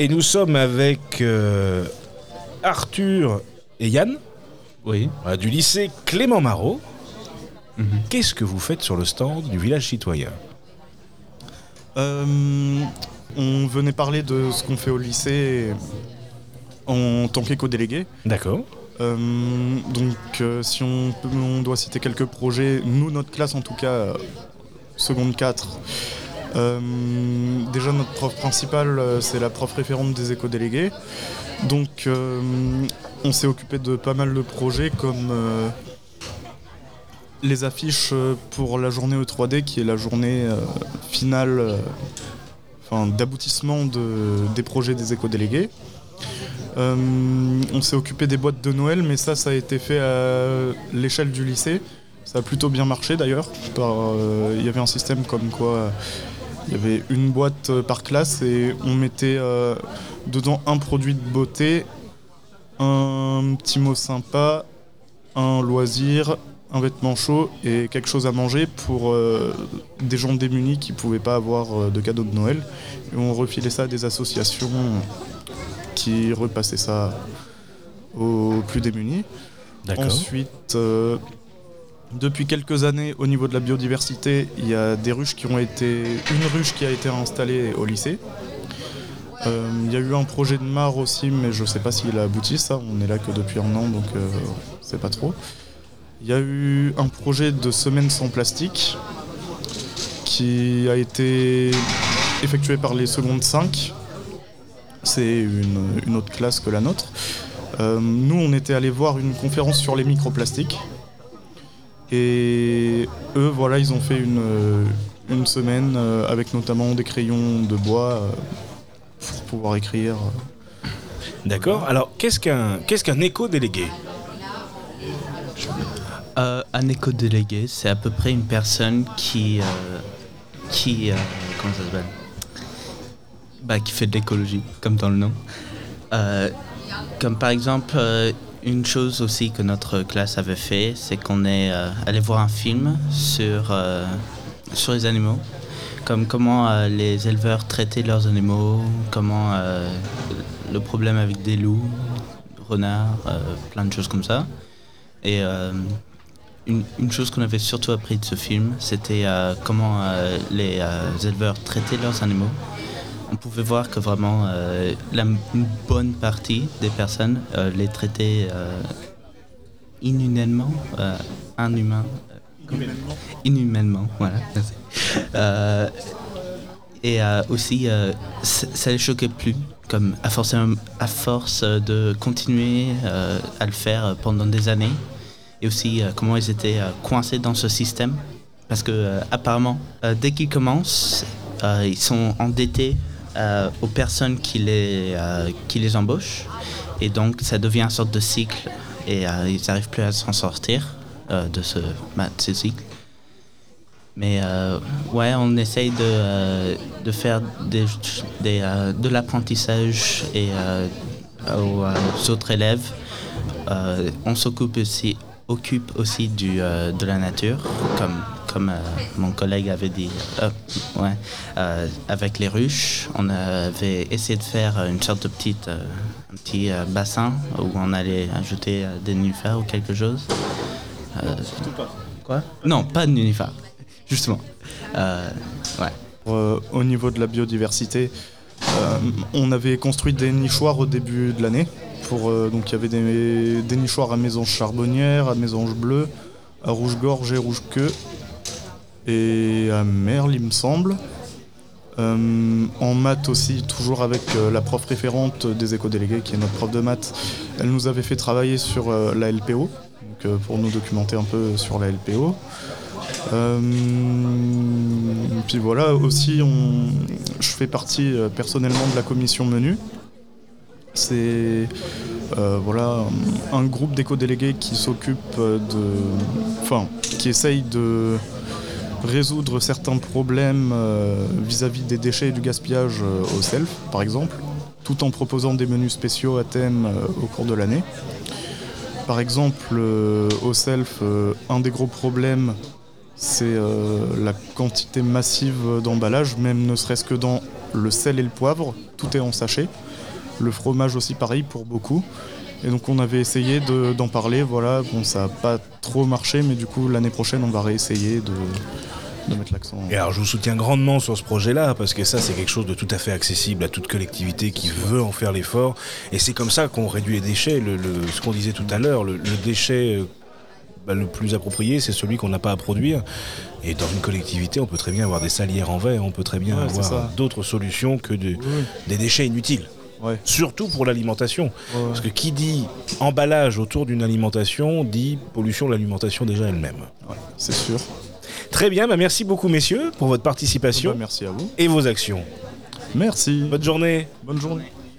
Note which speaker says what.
Speaker 1: Et nous sommes avec euh, Arthur et Yann
Speaker 2: Oui.
Speaker 1: euh, du lycée Clément Marot.
Speaker 2: Mhm.
Speaker 1: Qu'est-ce que vous faites sur le stand du village citoyen?
Speaker 3: Euh, on venait parler de ce qu'on fait au lycée en tant qu'éco-délégué.
Speaker 1: D'accord.
Speaker 3: Donc si on, peut- on doit citer quelques projets, nous, notre classe en tout cas, seconde 4, euh, déjà notre prof principale, euh, c'est la prof référente des éco-délégués. Donc euh, on s'est occupé de pas mal de projets comme euh, les affiches euh, pour la journée E3D qui est la journée euh, finale euh, d'aboutissement de- des projets des éco-délégués. Euh, on s'est occupé des boîtes de Noël, mais ça, ça a été fait à l'échelle du lycée. Ça a plutôt bien marché d'ailleurs. Euh, Il y avait un système comme quoi euh, il y avait une boîte euh, par classe et on mettait euh, dedans un produit de beauté, un petit mot sympa, un loisir, un vêtement chaud et quelque chose à manger pour euh, des gens démunis qui ne pouvaient pas avoir euh, de cadeaux de Noël. Et on refilait ça à des associations qui repassaient ça aux plus démunis.
Speaker 1: D'accord.
Speaker 3: Ensuite, euh, depuis quelques années, au niveau de la biodiversité, il y a des ruches qui ont été. Une ruche qui a été installée au lycée. Euh, il y a eu un projet de mare aussi, mais je ne sais pas s'il a abouti, ça. On est là que depuis un an, donc euh, c'est pas trop. Il y a eu un projet de semaine sans plastique qui a été effectué par les secondes 5. C'est une, une autre classe que la nôtre. Euh, nous, on était allé voir une conférence sur les microplastiques. Et eux, voilà, ils ont fait une, euh, une semaine euh, avec notamment des crayons de bois euh, pour pouvoir écrire.
Speaker 1: D'accord. Alors, qu'est-ce qu'un qu'est-ce qu'un éco-délégué
Speaker 2: Euh, un éco-délégué, c'est à peu près une personne qui. euh, qui. euh, comment ça s'appelle? Bah, Qui fait de l'écologie, comme dans le nom. Euh, comme par exemple, euh, une chose aussi que notre classe avait fait, c'est qu'on est euh, allé voir un film sur, euh, sur les animaux. Comme comment euh, les éleveurs traitaient leurs animaux, comment le problème avec des loups, renards, plein de choses comme ça. Et une, une chose qu'on avait surtout appris de ce film, c'était comment les éleveurs traitaient leurs animaux. On pouvait voir que vraiment euh, la, une bonne partie des personnes euh, les traitaient euh, inhumainement, euh, inhumain, euh, inhumainement, voilà. merci. Et aussi, ça les choquait plus, comme à force, à force de continuer à le faire pendant des années, et aussi comment ils étaient coincés dans ce système, parce que apparemment, dès qu'ils commencent, ils sont endettés euh, aux personnes qui les, euh, qui les embauchent, et donc ça devient une sorte de cycle, et euh, ils n'arrivent plus à s'en sortir de, ce, bah, de ce cycle. Mais ouais, on essaye de, de faire de l'apprentissage et aux, aux autres élèves. On s'occupe aussi, occupe aussi du, de la nature, comme, comme euh, mon collègue avait dit. Euh, ouais, euh, avec les ruches, on avait essayé de faire une sorte de petite, euh, un petit euh, bassin où on allait ajouter euh, des nénuphars ou quelque chose. Euh, quoi? Non, pas de nénuphars justement. Euh, ouais.
Speaker 3: Euh, au niveau de la biodiversité, euh, on avait construit des nichoirs au début de l'année. Pour, euh, donc il y avait des, des nichoirs à mésange charbonnière, à mésange bleue, à rouge-gorge et rouge-queue, et à merle, il me semble. Euh, en maths aussi, toujours avec euh, la prof référente des éco-délégués, qui est notre prof de maths, elle nous avait fait travailler sur euh, la LPO, donc, pour nous documenter un peu sur la LPO. Puis voilà, aussi, je fais partie personnellement de la commission menu. C'est voilà, un groupe d'éco-délégués qui s'occupe de. Enfin, qui essaye de résoudre certains problèmes euh, vis-à-vis des déchets et du gaspillage euh, au self, par exemple, tout en proposant des menus spéciaux à thème euh, au cours de l'année. Par exemple, au self, un des gros problèmes, c'est la quantité massive d'emballage, même ne serait-ce que dans le sel et le poivre, tout est en sachet. Le fromage aussi pareil pour beaucoup. Et donc on avait essayé de- d'en parler, voilà, bon ça n'a pas trop marché, mais du coup l'année prochaine on va réessayer de, de mettre l'accent.
Speaker 1: Et alors je vous soutiens grandement sur ce projet-là, parce que ça c'est quelque chose de tout à fait accessible à toute collectivité qui veut en faire l'effort. Et c'est comme ça qu'on réduit les déchets. Le, le- ce qu'on disait tout à l'heure, le, le déchet euh, bah, le plus approprié, c'est celui qu'on n'a pas à produire. Et dans une collectivité, on peut très bien avoir des salières en verre, on peut très bien
Speaker 3: Ouais,
Speaker 1: avoir d'autres solutions que de-
Speaker 3: Oui, oui.
Speaker 1: des déchets inutiles.
Speaker 3: Ouais.
Speaker 1: Surtout pour l'alimentation.
Speaker 3: Ouais.
Speaker 1: Parce que qui dit emballage autour d'une alimentation dit pollution de l'alimentation déjà elle-même.
Speaker 3: Ouais, c'est sûr.
Speaker 1: Très bien, bah merci beaucoup messieurs pour votre participation
Speaker 3: Bah, merci à vous.
Speaker 1: et vos actions.
Speaker 3: Merci.
Speaker 1: Bonne journée.
Speaker 3: Bonne journée.